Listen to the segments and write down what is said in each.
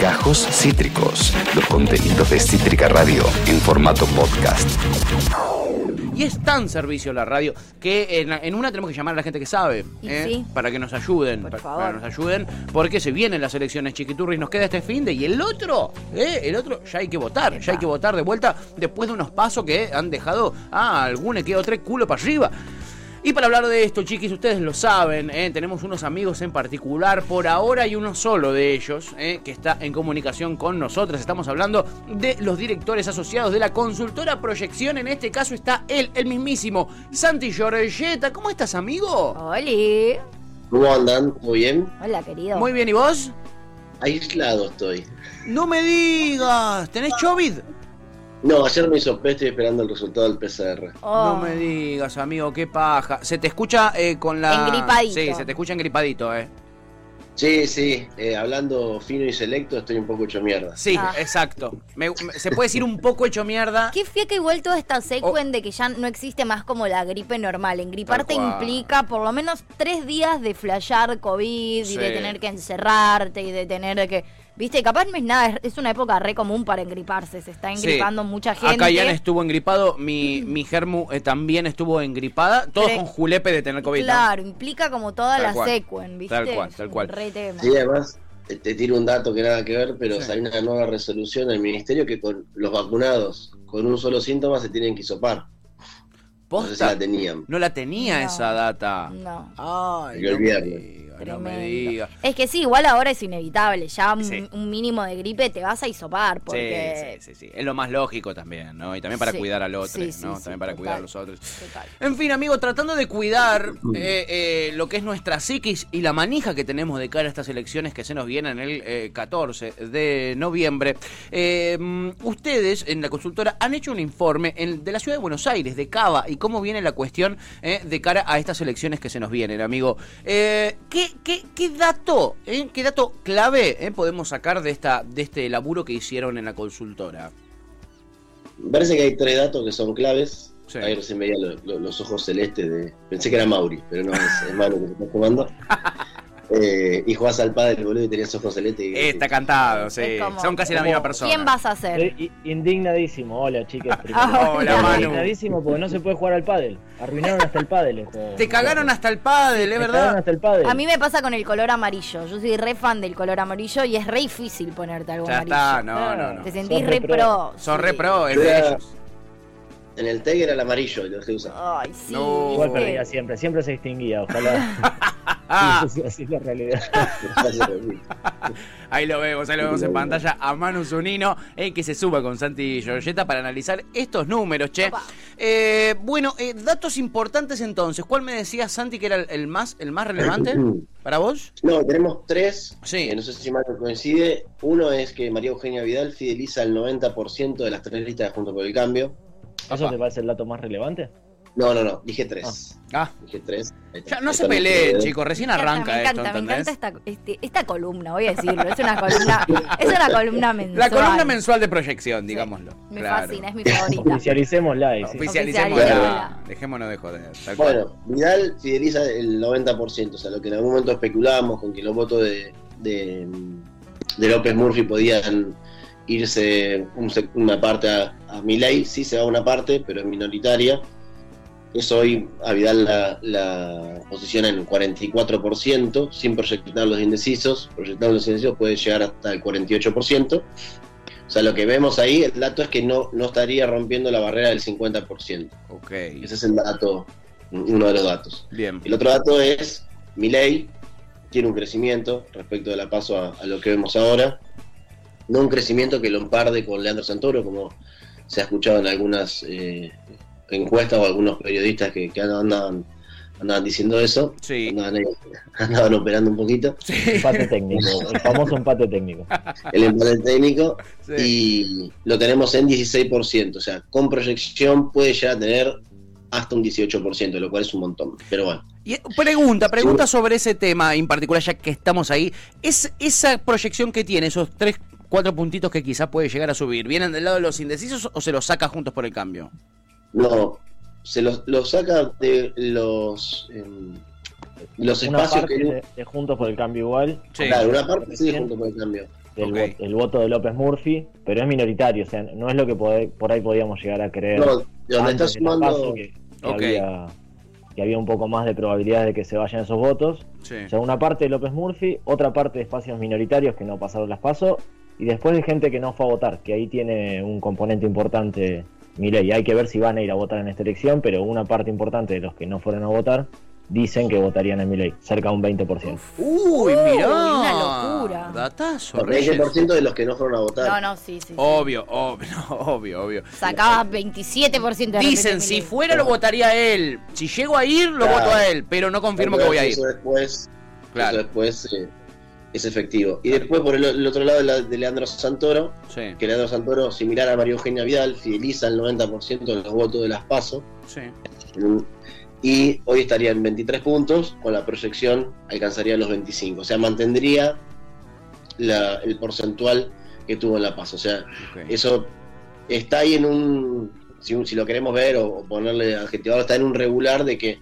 Gajos Cítricos, los contenidos de Cítrica Radio en formato podcast. Y es tan servicio la radio que en, en una tenemos que llamar a la gente que sabe. ¿eh? sí. Para que nos ayuden. Por pa- favor. Para que nos ayuden. Porque se vienen las elecciones chiquiturris. Nos queda este fin de. Y el otro, ¿eh? El otro ya hay que votar. Ya hay que votar de vuelta después de unos pasos que han dejado a algún que otro culo para arriba. Y para hablar de esto, chiquis, ustedes lo saben, ¿eh? tenemos unos amigos en particular, por ahora hay uno solo de ellos ¿eh? que está en comunicación con nosotros. Estamos hablando de los directores asociados de la consultora Proyección. En este caso está él, el mismísimo Santi Giorgetta. ¿Cómo estás, amigo? Oli. ¿Cómo andan? ¿Muy bien? Hola, querido. Muy bien, ¿y vos? Aislado estoy. No me digas, ¿tenés COVID? No, ayer me hizo estoy esperando el resultado del PCR. Oh. No me digas, amigo, qué paja. Se te escucha eh, con la... Engripadito. Sí, se te escucha engripadito, ¿eh? Sí, sí, eh, hablando fino y selecto, estoy un poco hecho mierda. Sí, Ah. exacto. Me- me- se puede decir un poco hecho mierda. Qué fía que igual toda esta Oh. secuen de que ya no existe más como la gripe normal. Engriparte implica por lo menos tres días de flashear COVID Sí. y de tener que encerrarte y de tener que. Viste, capaz no es nada, es- es una época re común para engriparse. Se está Sí. engripando mucha gente. Acá Ian estuvo engripado, mi, mi Germu eh, también estuvo engripada, todos Cre- con julepe de tener COVID. ¿no? Claro, implica como toda Tal la cual. secuen, ¿viste? Tal cual, tal cual. Re tema. Sí, además, te, te tiro un dato que nada que ver, pero Sí. salió una nueva resolución del ministerio que con los vacunados con un solo síntoma se tienen que hisopar. No sé la tenían. No la tenía No. esa data. No. Ay, no no me. Es que sí, igual ahora es inevitable. Ya un, Sí. un mínimo de gripe te vas a hisopar. Porque... Sí, sí, sí, sí. Es lo más lógico también, ¿no? Y también para Sí. cuidar al otro, Sí, sí, ¿no? sí, también para total. cuidar a los otros. Total. En fin, amigo, tratando de cuidar eh, eh, lo que es nuestra psiquis y la manija que tenemos de cara a estas elecciones que se nos vienen el eh, 14 de noviembre, eh, ustedes en la consultora han hecho un informe en- de la ciudad de Buenos Aires, de Cava, y cómo viene la cuestión eh, de cara a estas elecciones que se nos vienen, amigo. Eh, ¿qué, qué, qué dato, eh, qué dato clave eh, podemos sacar de, esta, de este laburo que hicieron en la consultora? Me parece que hay tres datos que son claves. Sí. Ahí recién veía lo- lo- los ojos celestes de. Pensé que era Mauri, pero no, es, es Manu que se está fumando. Eh, y jugás al padre, boludo, y tenías ojos celestes. y- Está cantado, sí. Es como- Son casi la misma persona. ¿Quién vas a ser? I- indignadísimo. Hola, chicas. Ah, Hola, hola. Manu. Indignadísimo porque no se puede jugar al pádel. Arruinaron hasta el pádel. Te cagaron hasta el pádel, ¿es Me cagaron verdad? hasta el pádel. A mí me pasa con el color amarillo. Yo soy re fan del color amarillo y es re difícil ponerte algo Ya amarillo. está, no, no, no. Te sentís Sos re pro. pro. Son sí. re pro, es de ellos. En el TEG era el amarillo, y lo dejé usar. Ay, sí. No. Igual perdía siempre. Siempre se extinguía. Ojalá. Ah, Sí, así es la realidad. ahí lo vemos, ahí lo vemos en pantalla a Manu Zunino, eh, que se suba con Santi Giorgetta para analizar estos números, che. Opa. Eh, bueno, eh, datos importantes entonces. ¿Cuál me decía Santi que era el, el más, el más relevante para vos? No, tenemos tres. Sí. que no sé si Marco coincide. Uno es que María Eugenia Vidal fideliza el 90% de las tres listas de Junto por el Cambio. ¿Eso te parece el dato más relevante? No, no, no, dije tres. Ah, Dije tres. Está. ya no se peleen, chicos, recién Me encanta, arranca me esto, encanta, me encanta esta, este- esta columna, voy a decirlo. Es una columna, es una columna mensual. La columna mensual de proyección, digámoslo. Me Claro. fascina, es mi favorita. Oficialicémosla. sí. Oficialicemos Oficialicémosla. Dejémonos de joder. tal cual. Bueno, Vidal fideliza el 90%, o sea, lo que en algún momento especulábamos con que los votos de, de, de López Murphy podían irse un una parte a, a Milei, sí se va una parte, pero es minoritaria. Eso hoy a Vidal la, la posiciona en 44%, sin proyectar los indecisos. Proyectando los indecisos puede llegar hasta el 48%. O sea, lo que vemos ahí, el dato es que no, no estaría rompiendo la barrera del 50%. Ok, Ese es el dato, uno de los datos. bien. El otro dato es, Milei tiene un crecimiento respecto de la paso a, a lo que vemos ahora. No un crecimiento que lo emparde con Leandro Santoro, como se ha escuchado en algunas eh, encuestas o algunos periodistas que, que andaban, andaban diciendo eso. Sí. Andaban, ahí- andaban operando un poquito. Empate técnico. El famoso empate técnico. El empate técnico. Sí. Y lo tenemos en 16%. O sea, con proyección puede llegar a tener hasta un 18%, lo cual es un montón. Pero bueno. Y, eh, pregunta, pregunta sobre ese tema en particular, ya que estamos ahí. ¿Es esa proyección que tiene, esos tres, cuatro puntitos que quizá puede llegar a subir, vienen del lado de los indecisos o se los saca juntos por el cambio? No, se los, los saca de los em, los Una espacios parte que de, de Juntos por el Cambio igual. Sí. claro, una parte sí junto con el cambio. del el voto de López Murphy, pero es minoritario, o sea, no es lo que por ahí podíamos llegar a creer. No, de donde está de sumando. Que, había, que había un poco más de probabilidades de que se vayan esos votos. Sí. O sea, una parte de López Murphy, otra parte de espacios minoritarios que no pasaron las pasos, y después de gente que no fue a votar, que ahí tiene un componente importante Milei. Hay que ver si van a ir a votar en esta elección, pero una parte importante de los que no fueron a votar dicen que votarían a Milei, cerca de un 20%. Uy, mirá. una locura. Datazo, El Reyes. 20% de los que no fueron a votar. No, no, sí, sí. sí. Obvio, obvio, no, obvio, obio. Sacaba 27% de Dicen, si fuera lo votaría a él. Si llego a ir, lo Claro. voto a él. Pero no confirmo que voy a ir. Eso después, Claro. eso después eh, es efectivo. Y después, por el, el otro lado de, Leandro Santoro, Sí, que Leandro Santoro, similar a María Eugenia Vidal, fideliza el 90% de los votos de las PASO. sí. y hoy estaría en 23 puntos, con la proyección alcanzaría los 25. O sea, mantendría la- el porcentual que tuvo en la PASO. O sea, eso está ahí en un, si, si lo queremos ver o, o ponerle adjetivado, está en un regular de que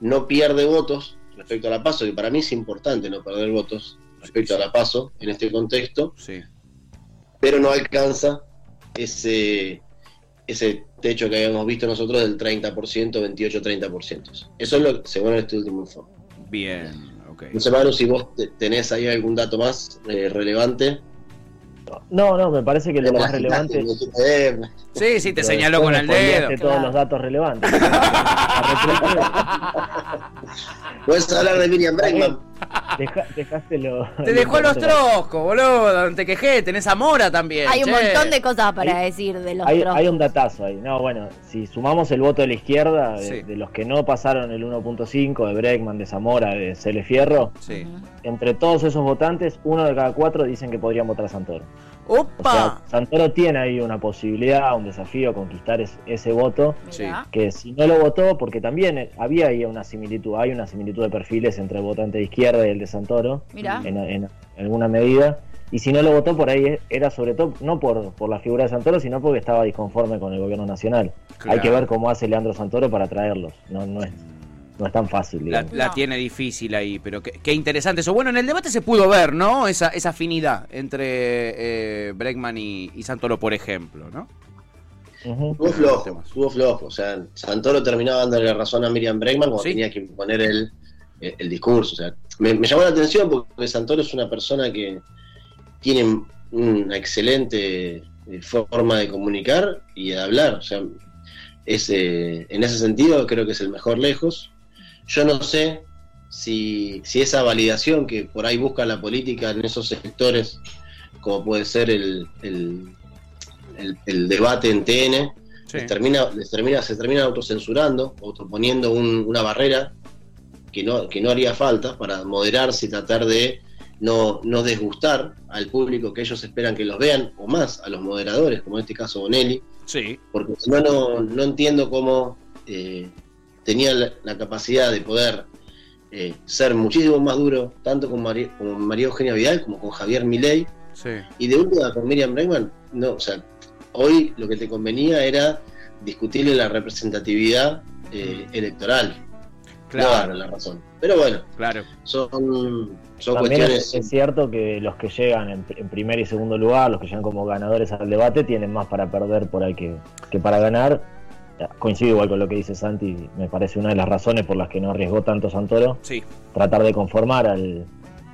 no pierde votos respecto a la PASO, que para mí es importante no perder votos respecto a la PASO en este contexto, Sí. pero no alcanza ese, ese techo que habíamos visto nosotros del 30%, 28-30%. Eso es lo según este último informe. Bien, ok. No sé, Manu, si vos te- tenés ahí algún dato más eh, relevante. No, no, me parece que lo más relevante. eh, Sí, sí, te señaló con el dedo. spoileaste todos Claro. los datos relevantes. Puedes hablar de Miriam Bregman. Deja- dejaste lo. Te dejó los troscos, boludo. Te quejé, tenés a Mora también. Hay un montón de cosas para Hay- decir de los Hay, trozos. hay un datazo ahí. No, bueno, si sumamos el voto de la izquierda, de, Sí. de los que no pasaron el 1.5, de Bregman, de Zamora, de Cele Fierro, Sí. Entre todos esos votantes, uno de cada cuatro dicen que podrían votar a Santoro. O sea, ¡Opa! Santoro tiene ahí una posibilidad, un desafío, conquistar es- ese voto, Mirá. que si no lo votó, porque también eh, había ahí una similitud, hay una similitud de perfiles entre el votante de izquierda y el de Santoro, en, en alguna medida, y si no lo votó por ahí era sobre todo, no por, por la figura de Santoro, sino porque estaba disconforme con el gobierno nacional. Hay que ver cómo hace Leandro Santoro para traerlos, no, no, es, no es tan fácil. La, digamos. la No. tiene difícil ahí, pero qué, qué interesante eso. Bueno, en el debate se pudo ver, ¿no? Esa, esa afinidad entre eh, Bregman y, y Santoro, por ejemplo, ¿no? Estuvo flojo, estuvo flojo. O sea, Santoro terminaba dándole razón a Miriam Bregman cuando Sí. tenía que imponer el, el, el discurso. O sea, me, me llamó la atención porque Santoro es una persona que tiene una excelente eh, forma de comunicar y de hablar. O sea, es, eh, en ese sentido creo que es el mejor lejos. Yo no sé si, si esa validación que por ahí busca la política en esos sectores, como puede ser el, el, el- el debate en TN, Sí. les termina, les termina, se termina autocensurando, autoponiendo un- una barrera que no, que no haría falta para moderarse y tratar de no, no desgustar al público que ellos esperan que los vean, o más a los moderadores, como en este caso Bonelli, Sí. porque si no, no, no entiendo cómo eh, tenía la, la capacidad de poder eh, ser muchísimo más duro, tanto con María, con María Eugenia Vidal como con Javier Milei, Sí. y de última con Miriam Bregman, no, o sea, hoy lo que te convenía era discutirle la representatividad eh, electoral, no Claro, la razón. Pero bueno, claro. son, son También cuestiones... es, es cierto que los que llegan en, en primer y segundo lugar, los que llegan como ganadores al debate, tienen más para perder por ahí que, que para ganar. Coincido igual con lo que dice Santi, me parece una de las razones por las que no arriesgó tanto Santoro, Sí. tratar de conformar al,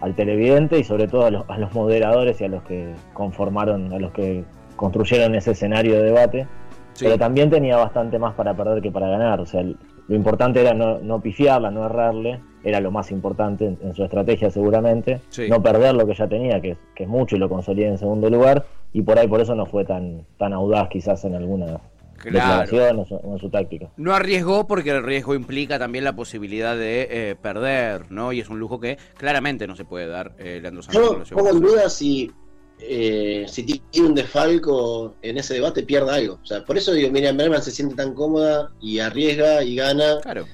al televidente y sobre todo a los, a los moderadores y a los que conformaron, a los que construyeron ese escenario de debate. Sí. Pero también tenía bastante más para perder que para ganar. O sea, el- lo importante era no, no pifiarla, no errarle, era lo más importante en, en su estrategia seguramente. Sí. No perder lo que ya tenía, que, es- que es mucho y lo consolida en segundo lugar. Y por ahí por eso no fue tan, tan audaz quizás en alguna Claro. declaración o, en su táctica. No arriesgó porque el riesgo implica también la posibilidad de eh, perder, ¿no? Y es un lujo que claramente no se puede dar eh, Leandro. Yo en pongo duda si, eh, si tiene un desfalco en ese debate, pierda algo. O sea, por eso digo, Miriam Bregman se siente tan cómoda y arriesga y gana, Claro.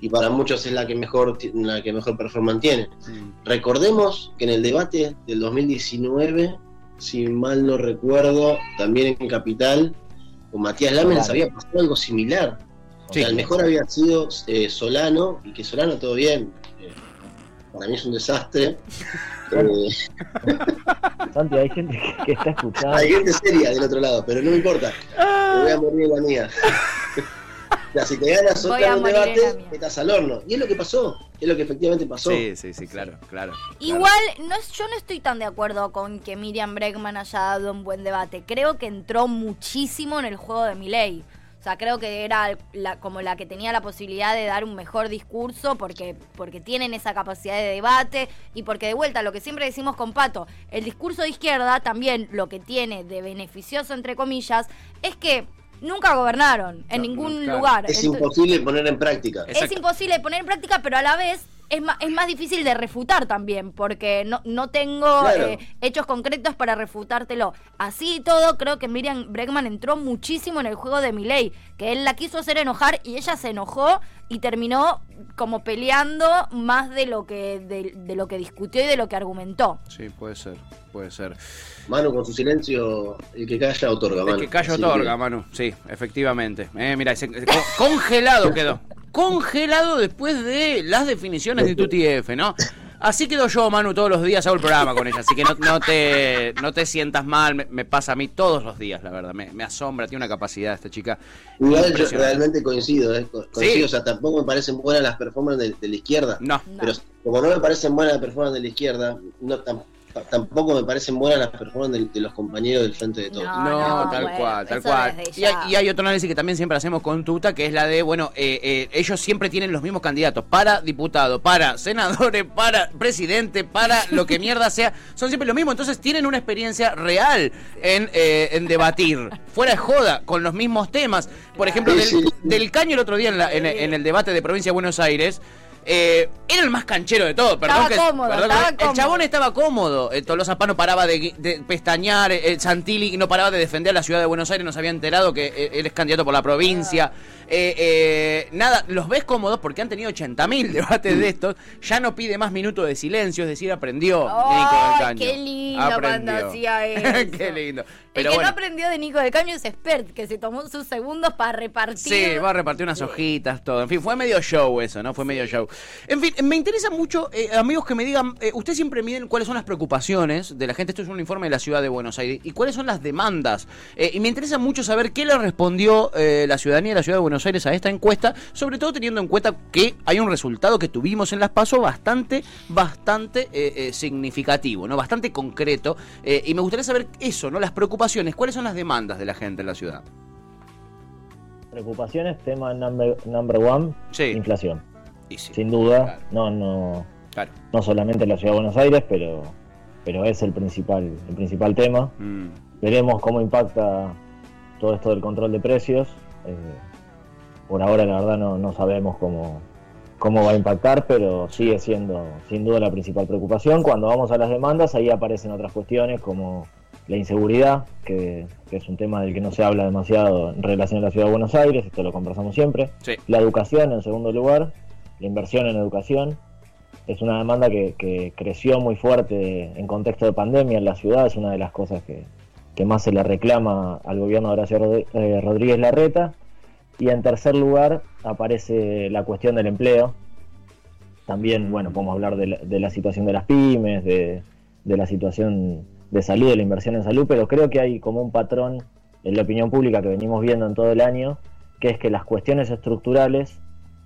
y para muchos es la que mejor, la que mejor performance tiene. Mm. Recordemos que en el debate del 2019, si mal no recuerdo, también en Capital, con Matías Lamens Solano. había pasado algo similar. O Sí. sea, el mejor había sido eh, Solano, y que Solano todo bien. Para mí es un desastre. Eh, Santi, hay gente que, está escuchando. Hay gente seria del otro lado, pero no me importa. Me voy a morir en la mía. O sea, si te ganas otra un debate, estás al horno. Y es lo que pasó. Es lo que efectivamente pasó. Sí, sí, sí, claro, claro. Igual, no es, yo no estoy tan de acuerdo con que Miriam Bregman haya dado un buen debate. Creo que entró muchísimo en el juego de Milei. O sea, creo que era la- como la que tenía la posibilidad de dar un mejor discurso porque, porque tienen esa capacidad de debate y porque de vuelta, lo que siempre decimos con Pato, el discurso de izquierda también lo que tiene de beneficioso, entre comillas, es que nunca gobernaron en No, ningún lugar. Es Entonces- imposible poner en práctica. Exacto. es imposible de poner en práctica, pero a la vez es más, es más difícil de refutar también, porque no, no tengo Claro. eh, hechos concretos para refutártelo. Así y todo, creo que Miriam Bregman entró muchísimo en el juego de Milei, que él la quiso hacer enojar y ella se enojó y terminó como peleando más de lo que de, de lo que discutió y de lo que argumentó. Sí, puede ser, puede ser. Manu, con su silencio, el que calla otorga, El Manu. que callo Así otorga, que- Manu. Sí, efectivamente. Eh, mira, congelado quedó. Congelado después de las definiciones de Tuti F, ¿no? Así quedo yo, Manu, todos los días hago el programa con ella, así que no, no te, no te sientas mal, me, me pasa a mí todos los días, la verdad, me, me asombra, tiene una capacidad esta chica. Igual yo realmente coincido, ¿eh? Co- coincido, Sí. o sea, tampoco me parecen buenas las performances de, de la izquierda. No, No. Pero como no me parecen buenas las performances de la izquierda, no, tam- ta- tampoco me parecen buenas las performances de, de los compañeros del frente de todos. No, No, no, tal bueno, cual, tal cual. Y hay, y hay otro análisis que también siempre hacemos con Tuta, que es la de, bueno, eh, eh, ellos siempre tienen los mismos candidatos para diputado, para senadores, para presidente, para lo que mierda sea. Son siempre lo mismo, entonces tienen una experiencia real en, eh, en debatir, fuera de joda, con los mismos temas. Por ejemplo, Sí, del, sí. del caño el otro día en, la- en- en el debate de provincia de Buenos Aires. Eh, era el más canchero de todo, perdón. Estaba que- cómodo, perdón que- estaba el cómodo. chabón estaba cómodo. Eh, Tolosa Paz no paraba de, de pestañear. eh, Santilli no paraba de defender a la ciudad de Buenos Aires. No se había enterado que eh, él es candidato por la provincia. Eh, eh, nada, los ves cómodos porque han tenido 80.000 debates de estos. Ya no pide más minutos de silencio, es decir, aprendió Nico del ¡Ay, Caño. qué lindo cuando hacía eso! qué lindo. El Pero que bueno. no aprendió de Nico de Caño es Expert, que se tomó sus segundos para repartir. Sí, va a repartir unas hojitas, todo. En fin, fue medio show eso, ¿no? Fue medio show. En fin, me interesa mucho, eh, amigos, que me digan, eh, ustedes siempre miden cuáles son las preocupaciones de la gente. Esto es un informe de la ciudad de Buenos Aires. Y cuáles son las demandas. Eh, y me interesa mucho saber qué le respondió eh, la ciudadanía de la ciudad de Buenos Aires a esta encuesta, sobre todo teniendo en cuenta que hay un resultado que tuvimos en las PASO bastante, bastante eh, eh, significativo, ¿no? Bastante concreto. Eh, y me gustaría saber eso, ¿no? Las preocupaciones, cuáles son las demandas de la gente en la ciudad. Preocupaciones, tema number, number one, Sí. inflación. Y sí, Sin duda, Claro. no, no, claro. no solamente en la ciudad de Buenos Aires, pero, pero es el principal, el principal tema. Mm. Veremos cómo impacta todo esto del control de precios. Eh, por ahora, la verdad, no, no sabemos cómo, cómo va a impactar, pero sigue siendo sin duda la principal preocupación. Cuando vamos a las demandas, ahí aparecen otras cuestiones como la inseguridad, que, que es un tema del que no se habla demasiado en relación a la ciudad de Buenos Aires, esto lo conversamos siempre. Sí. La educación, en segundo lugar, la inversión en educación. Es una demanda que, que creció muy fuerte en contexto de pandemia en la ciudad, es una de las cosas que, que más se le reclama al gobierno de Horacio eh, Rodríguez Larreta. Y en tercer lugar aparece la cuestión del empleo. También, bueno, podemos hablar de la, de la situación de las pymes, de, de la situación de salud, de la inversión en salud, pero creo que hay como un patrón en la opinión pública que venimos viendo en todo el año, que es que las cuestiones estructurales,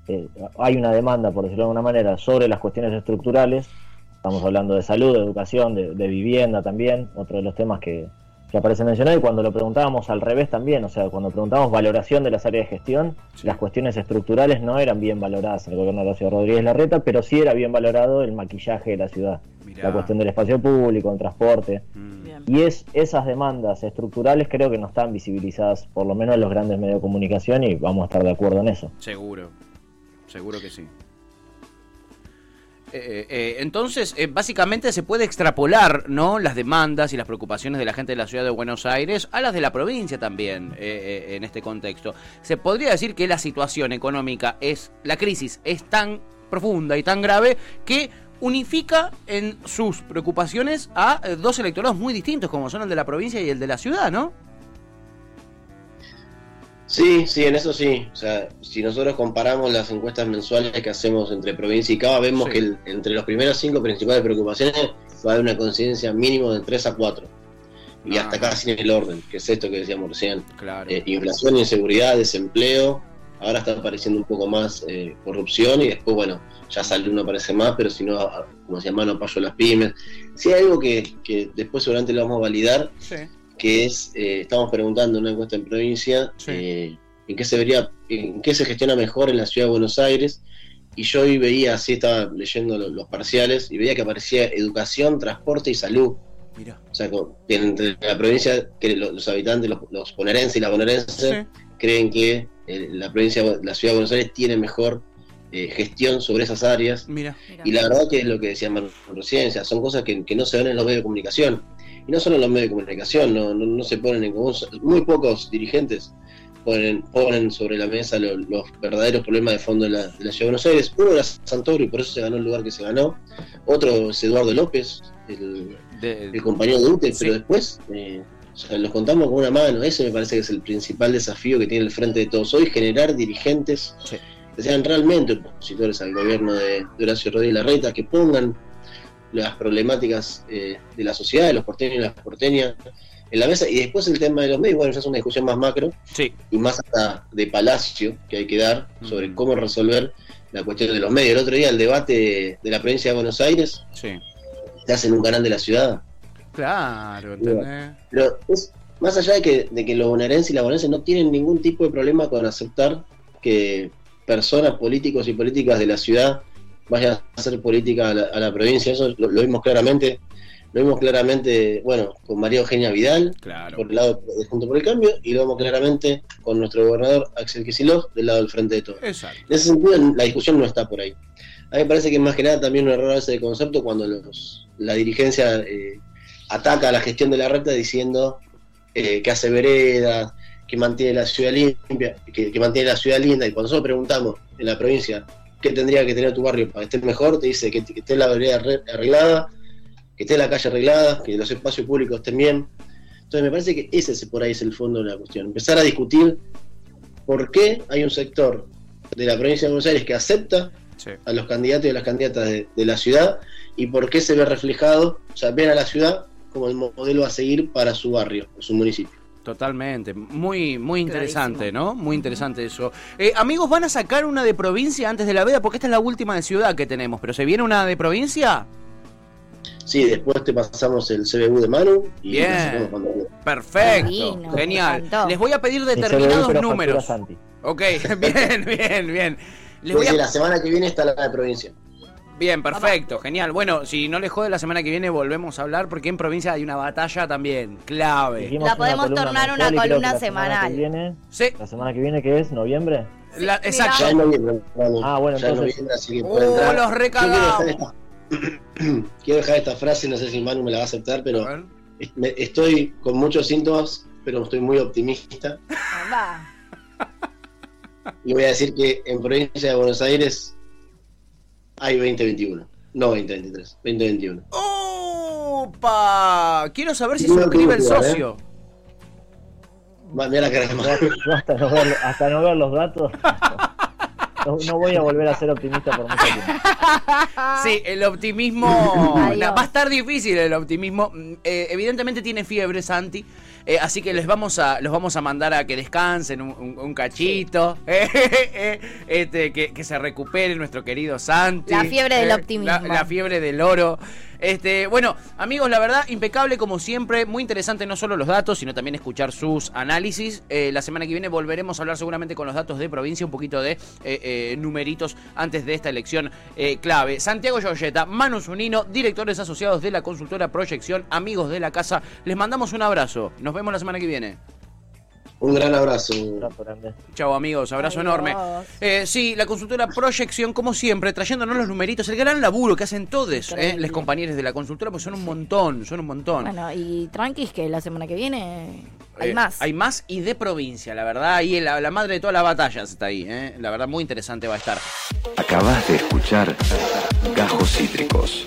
eh, hay una demanda, por decirlo de alguna manera, sobre las cuestiones estructurales. Estamos hablando de salud, de educación, de, de vivienda también, otro de los temas que, que aparece mencionado. Y cuando lo preguntábamos al revés también, o sea, cuando preguntábamos valoración de las áreas de gestión, Sí. las cuestiones estructurales no eran bien valoradas en el gobierno de la ciudad de Rodríguez Larreta, pero sí era bien valorado el maquillaje de la ciudad. Mirá. La cuestión del espacio público, el transporte. Mm. Y es esas demandas estructurales creo que no están visibilizadas, por lo menos en los grandes medios de comunicación, y vamos a estar de acuerdo en eso. Seguro, seguro que sí. Eh, eh, entonces, eh, básicamente se puede extrapolar, ¿no? Las demandas y las preocupaciones de la gente de la ciudad de Buenos Aires a las de la provincia también, eh, eh, en este contexto. Se podría decir que la situación económica es, la crisis es tan profunda y tan grave que unifica en sus preocupaciones a eh, dos electorados muy distintos, como son el de la provincia y el de la ciudad, ¿no? Sí, sí, en eso sí. O sea, si nosotros comparamos las encuestas mensuales que hacemos entre provincia y Cava, vemos Sí. que el- entre las primeras cinco principales preocupaciones va a haber una conciencia mínimo de 3 a 4. Y hasta Ajá. casi en el orden, que es esto que decíamos recién. Claro. Eh, inflación, inseguridad, desempleo. Ahora está apareciendo un poco más eh, corrupción y después, bueno, ya sale uno aparece más, pero si no, como se llama, no apoyo a las pymes. Si hay algo que, que después seguramente lo vamos a validar, Sí. Que es, eh, estamos preguntando en una encuesta en provincia, Sí. eh, en qué se vería, en qué se gestiona mejor en la ciudad de Buenos Aires, y yo hoy veía, así estaba leyendo lo- los parciales, y veía que aparecía educación, transporte y salud. Mira. O sea, que entre la provincia, que lo- los habitantes, los, los bonaerenses y las bonaerenses, Sí. creen que eh, la provincia, la ciudad de Buenos Aires tiene mejor eh, gestión sobre esas áreas. Mira. Y la verdad que es lo que decía Manu recién, o sea, son cosas que, que no se ven en los medios de comunicación. Y no solo en los medios de comunicación, no, no, no se ponen en común. Muy pocos dirigentes ponen, ponen sobre la mesa lo- los verdaderos problemas de fondo de la, de la ciudad de Buenos Aires. Uno era Santoro y por eso se ganó el lugar que se ganó. Otro es Eduardo López, el, De- el compañero de UTE, Sí. pero después eh, o sea, los contamos con una mano. Ese me parece que es el principal desafío que tiene el frente de todos hoy, generar dirigentes Sí. que sean realmente opositores al gobierno de, de Horacio Rodríguez Larreta, que pongan las problemáticas eh, de la sociedad, de los porteños y las porteñas en la mesa. Y después el tema de los medios, bueno, ya es una discusión más macro Sí. y más hasta de palacio que hay que dar sobre Mm. cómo resolver la cuestión de los medios. El otro día el debate de la provincia de Buenos Aires Sí. se hace en un canal de la ciudad. Claro, ¿entendés? Pero es, más allá de que, de que los bonaerenses y las bonaerenses no tienen ningún tipo de problema con aceptar que personas, políticos y políticas de la ciudad vayan a hacer política a la, a la provincia, eso lo, lo vimos claramente. Lo vimos claramente, bueno, con María Eugenia Vidal, Claro. por el lado de Junto por el Cambio, y lo vemos claramente con nuestro gobernador Axel Kicillof, del lado del Frente de Todos. Exacto. En ese sentido, la discusión no está por ahí. A mí me parece que más que nada también un error ese de concepto cuando los, la dirigencia eh, ataca a la gestión de la reta diciendo eh, que hace veredas, que mantiene la ciudad limpia, que, que mantiene la ciudad linda. Y cuando nosotros preguntamos en la provincia qué tendría que tener tu barrio para que esté mejor, te dice que, que esté la vereda arre- arreglada, que esté la calle arreglada, que los espacios públicos estén bien. Entonces me parece que ese es- por ahí es el fondo de la cuestión. Empezar a discutir por qué hay un sector de la provincia de Buenos Aires que acepta Sí. a los candidatos y a las candidatas de, de la ciudad y por qué se ve reflejado, o sea, ven a la ciudad como el modelo a seguir para su barrio, o su municipio. Totalmente, muy muy interesante, Clarísimo. ¿no? Muy interesante eso. Eh, amigos, ¿van a sacar una de provincia antes de la veda? Porque esta es la última de ciudad que tenemos, pero ¿se viene una de provincia? Sí, después te pasamos el CBU de Manu y Bien. cuando. Perfecto, Divino, genial. Les voy a pedir determinados números. Ok, bien, bien, bien. Les voy a... la semana que viene está la de provincia. Bien, perfecto, genial. Bueno, si no les jode, la semana que viene volvemos a hablar porque en provincia hay una batalla también clave. La podemos tornar una columna la semana semanal. que viene- Sí, la semana que viene, que es noviembre. la- exacto. Ya noviembre. Ah, bueno, ya en entonces- noviembre, así que Oh, entrar. los quiero recagamos. dejar, esta, quiero dejar esta frase, no sé si Manu me la va a aceptar, pero me- estoy con muchos síntomas, pero estoy muy optimista. Va. Y voy a decir que en provincia de Buenos Aires hay 2021, no 2023, 2021. ¡Opa! Quiero saber si No, suscribe el socio. Va, Mira la cara de Manu. Yo hasta no ver, hasta no ver los datos, no, no voy a volver a ser optimista por mucho tiempo. Sí, el optimismo. Va a estar difícil el optimismo. Mm, eh, evidentemente tiene fiebre, Santi. eh, así que les vamos a, los vamos a mandar a que descansen un, un- un cachito. este, que, que se recupere nuestro querido Santi. La fiebre del eh, optimismo. La, la fiebre del oro. Este, bueno, amigos, la verdad, impecable como siempre. Muy interesante no solo los datos, sino también escuchar sus análisis. Eh, la semana que viene volveremos a hablar seguramente con los datos de provincia, un poquito de eh, eh, numeritos antes de esta elección clave. Santiago Yoyeta, Manu Zunino, directores asociados de la consultora Proyección, amigos de la casa, les mandamos un abrazo. Nos vemos la semana que viene. Un gran abrazo. Un abrazo grande. Chao amigos, abrazo Adiós. enorme. Eh, sí, la consultora Proyección, como siempre, trayéndonos los numeritos, el gran laburo que hacen todos eh, los compañeros de la consultora, pues son un montón, son un montón. Bueno, y tranquis que la semana que viene hay Eh, más. Hay más y de provincia, la verdad. Y la, la madre de todas las batallas está ahí, ¿eh? La verdad, muy interesante va a estar. Acabas de escuchar Gajos Cítricos.